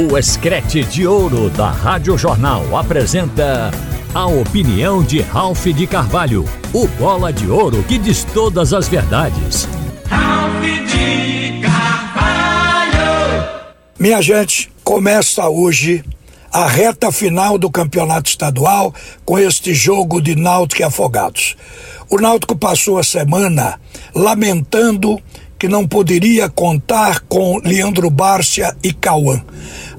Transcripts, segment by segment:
O Escrete de Ouro da Rádio Jornal apresenta a opinião de Ralph de Carvalho, o bola de ouro que diz todas as verdades. Ralph de Carvalho! Minha gente, começa hoje a reta final do campeonato estadual com este jogo de Náutico e Afogados. O Náutico passou a semana lamentando que não poderia contar com Leandro Bárcia e Cauã.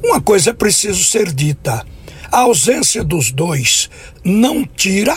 Uma coisa é preciso ser dita: a ausência dos dois não tira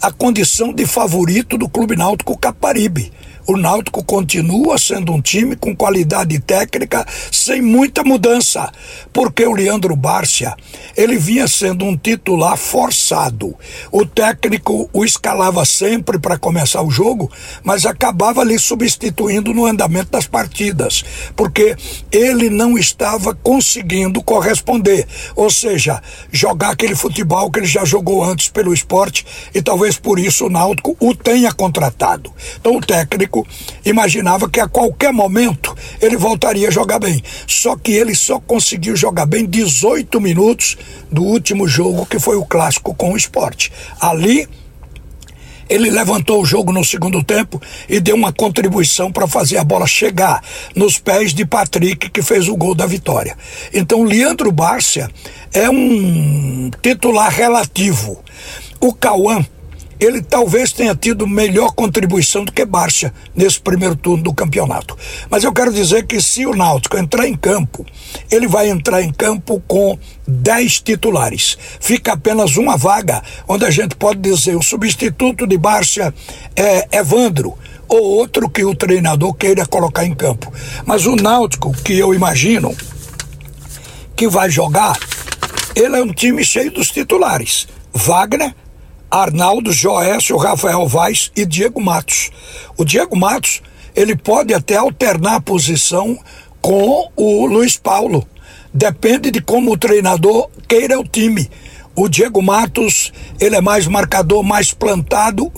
a condição de favorito do Clube Náutico Caparibe o Náutico continua sendo um time com qualidade técnica sem muita mudança, porque o Leandro Bárcia, ele vinha sendo um titular forçado. O técnico o escalava sempre para começar o jogo, mas acabava lhe substituindo no andamento das partidas, porque ele não estava conseguindo corresponder, ou seja, jogar aquele futebol que ele já jogou antes pelo esporte e talvez por isso o Náutico o tenha contratado. Então o técnico técnico imaginava que a qualquer momento ele voltaria a jogar bem. Só que ele só conseguiu jogar bem 18 minutos do último jogo, que foi o clássico com o esporte. Ali ele levantou o jogo no segundo tempo e deu uma contribuição para fazer a bola chegar nos pés de Patrick, que fez o gol da vitória. Então, Leandro Bárcia é um titular relativo. O Cauã ele talvez tenha tido melhor contribuição do que Barça nesse primeiro turno do campeonato. Mas eu quero dizer que se o Náutico entrar em campo, ele vai entrar em campo com 10 titulares. Fica apenas uma vaga, onde a gente pode dizer o substituto de Barça é Evandro ou outro que o treinador queira colocar em campo. Mas o Náutico, que eu imagino que vai jogar, ele é um time cheio dos titulares. Wagner, Arnaldo, Joécio, Rafael Vaz e Diego Matos. O Diego Matos, ele pode até alternar a posição com o Luiz Paulo. Depende de como o treinador queira o time. O Diego Matos, ele é mais marcador, mais plantado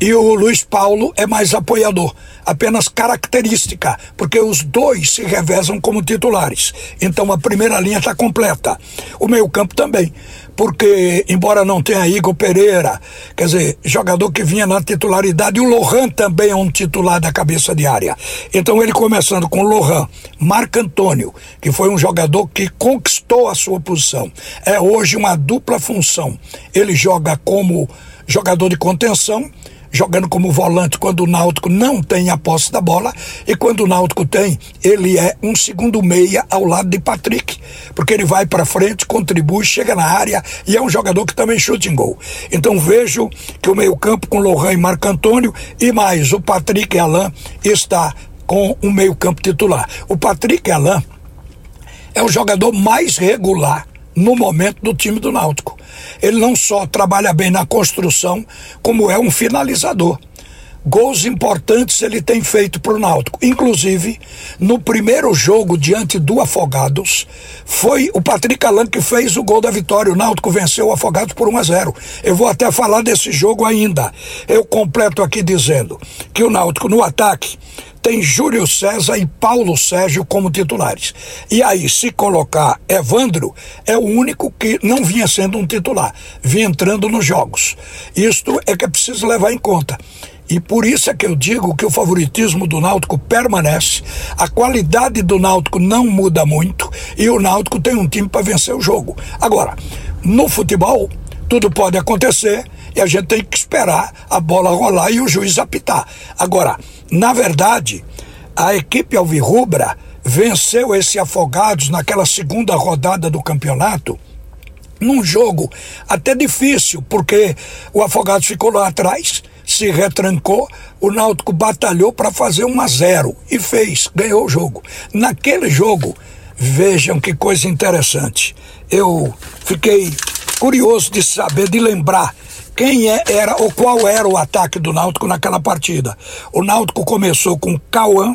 e o Luiz Paulo é mais apoiador, apenas característica, porque os dois se revezam como titulares. Então a primeira linha está completa. O meio-campo também, porque embora não tenha Igor Pereira, quer dizer, jogador que vinha na titularidade, o Lohan também é um titular da cabeça de área. Então ele começando com Lohan, Marco Antônio, que foi um jogador que conquistou a sua posição. É hoje uma dupla função. Ele joga como jogador de contenção jogando como volante quando o Náutico não tem a posse da bola e quando o Náutico tem, ele é um segundo meia ao lado de Patrick, porque ele vai para frente, contribui, chega na área e é um jogador que também chuta em gol. Então vejo que o meio-campo com Lohan e Marco Antônio e mais o Patrick e Alain está com um meio-campo titular. O Patrick Alain é o jogador mais regular no momento do time do Náutico. Ele não só trabalha bem na construção, como é um finalizador. Gols importantes ele tem feito para o Náutico. Inclusive, no primeiro jogo diante do Afogados, foi o Patrick Alan que fez o gol da vitória. O Náutico venceu o Afogados por 1 a 0. Eu vou até falar desse jogo ainda. Eu completo aqui dizendo que o Náutico no ataque tem Júlio César e Paulo Sérgio como titulares. E aí, se colocar Evandro, é o único que não vinha sendo um titular, vinha entrando nos jogos. Isto é que é preciso levar em conta. E por isso é que eu digo que o favoritismo do Náutico permanece, a qualidade do Náutico não muda muito e o Náutico tem um time para vencer o jogo. Agora, no futebol, tudo pode acontecer e a gente tem que esperar a bola rolar e o juiz apitar. Agora, na verdade, a equipe alvirrubra venceu esse Afogados naquela segunda rodada do campeonato num jogo até difícil, porque o Afogados ficou lá atrás, se retrancou, o Náutico batalhou para fazer um a zero e fez, ganhou o jogo. Naquele jogo, vejam que coisa interessante. Eu fiquei curioso de saber, de lembrar quem é, era ou qual era o ataque do Náutico naquela partida. O Náutico começou com Cauã,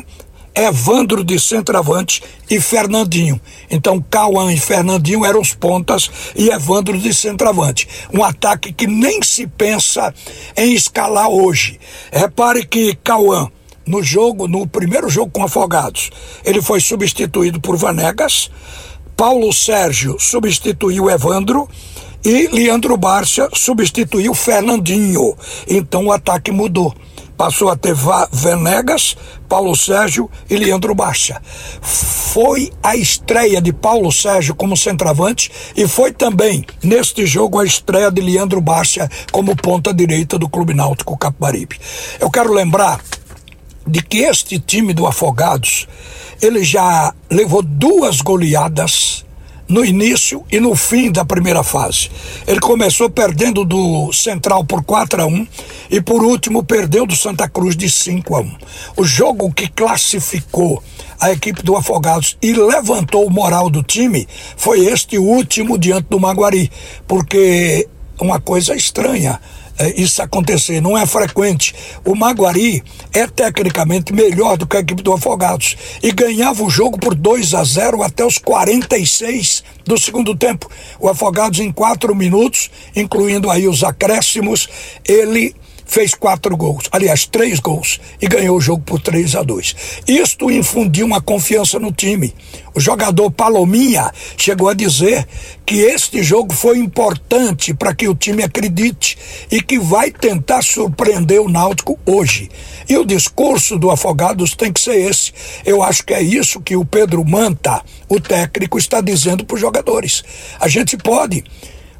Evandro de centroavante e Fernandinho. Então, Cauã e Fernandinho eram os pontas e Evandro de centroavante. Um ataque que nem se pensa em escalar hoje. Repare que Cauã, no jogo, no primeiro jogo com Afogados, ele foi substituído por Vanegas Paulo Sérgio substituiu Evandro e Leandro Barça substituiu Fernandinho. Então o ataque mudou. Passou a ter Venegas, Paulo Sérgio e Leandro Baixa. Foi a estreia de Paulo Sérgio como centroavante e foi também, neste jogo, a estreia de Leandro Baixa como ponta direita do Clube Náutico Capibaribe. Eu quero lembrar de que este time do Afogados, ele já levou duas goleadas no início e no fim da primeira fase. Ele começou perdendo do Central por 4 a 1 e por último perdeu do Santa Cruz de 5 a 1. O jogo que classificou a equipe do Afogados e levantou o moral do time foi este último diante do Maguari, porque uma coisa estranha isso acontecer, não é frequente. O Maguari é tecnicamente melhor do que a equipe do Afogados e ganhava o jogo por 2 a 0 até os 46 do segundo tempo. O Afogados em quatro minutos, incluindo aí os acréscimos, ele fez quatro gols, aliás, três gols, e ganhou o jogo por 3 a 2. Isto infundiu uma confiança no time. O jogador Palominha chegou a dizer que este jogo foi importante para que o time acredite e que vai tentar surpreender o Náutico hoje. E o discurso do Afogados tem que ser esse. Eu acho que é isso que o Pedro Manta, o técnico, está dizendo para os jogadores. A gente pode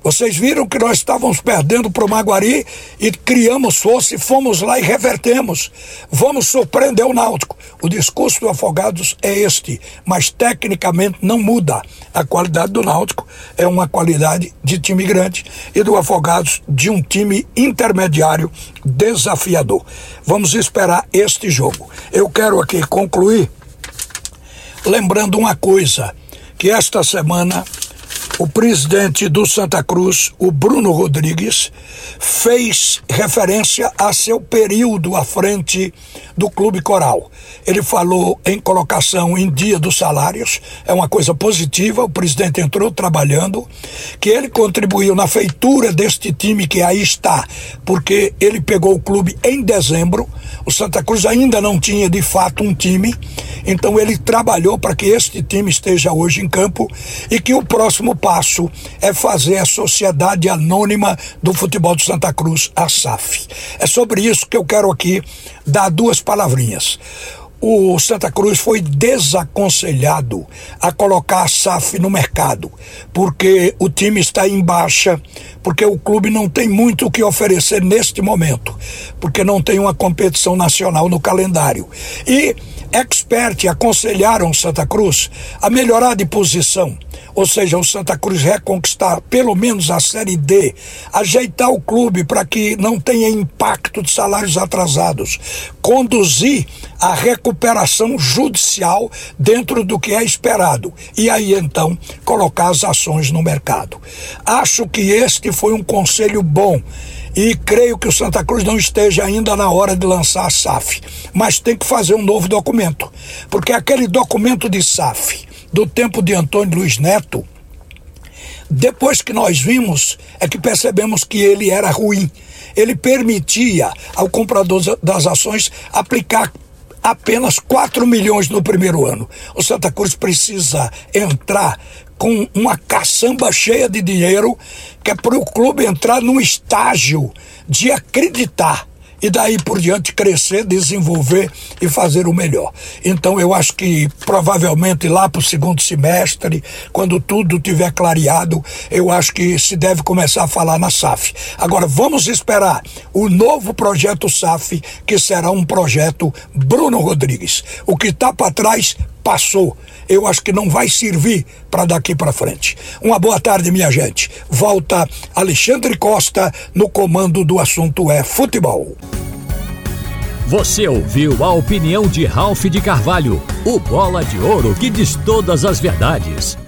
vocês viram que nós estávamos perdendo para o Maguari e criamos força e fomos lá e revertemos. Vamos surpreender o Náutico. O discurso do Afogados é este, mas tecnicamente não muda. A qualidade do Náutico é uma qualidade de time grande e do Afogados de um time intermediário desafiador. Vamos esperar este jogo. Eu quero aqui concluir lembrando uma coisa, que esta semana o presidente do Santa Cruz, o Bruno Rodrigues, fez referência a seu período à frente do Clube Coral. Ele falou em colocação em dia dos salários, é uma coisa positiva, o presidente entrou trabalhando, que ele contribuiu na feitura deste time que aí está, porque ele pegou o clube em dezembro, o Santa Cruz ainda não tinha de fato um time, então ele trabalhou para que este time esteja hoje em campo e que o próximo passo é fazer a Sociedade Anônima do Futebol de Santa Cruz, a SAF. É sobre isso que eu quero aqui dar duas palavrinhas o Santa Cruz foi desaconselhado a colocar a SAF no mercado, porque o time está em baixa, porque o clube não tem muito o que oferecer neste momento, porque não tem uma competição nacional no calendário. E expert aconselharam Santa Cruz a melhorar de posição ou seja, o Santa Cruz reconquistar pelo menos a Série D, ajeitar o clube para que não tenha impacto de salários atrasados, conduzir a recuperação judicial dentro do que é esperado e aí então colocar as ações no mercado. Acho que este foi um conselho bom e creio que o Santa Cruz não esteja ainda na hora de lançar a SAF, mas tem que fazer um novo documento, porque aquele documento de SAF do tempo de Antônio Luiz Neto, depois que nós vimos, é que percebemos que ele era ruim. Ele permitia ao comprador das ações aplicar apenas 4 milhões no primeiro ano. O Santa Cruz precisa entrar com uma caçamba cheia de dinheiro, que é para o clube entrar num estágio de acreditar e daí por diante crescer, desenvolver e fazer o melhor. Então eu acho que provavelmente lá para o segundo semestre, quando tudo tiver clareado, eu acho que se deve começar a falar na SAF. Agora vamos esperar o novo projeto SAF, que será um projeto Bruno Rodrigues. O que está para trás passou. Eu acho que não vai servir para daqui para frente. Uma boa tarde, minha gente. Volta Alexandre Costa no comando do assunto é futebol. Você ouviu a opinião de Ralph de Carvalho, o bola de ouro que diz todas as verdades.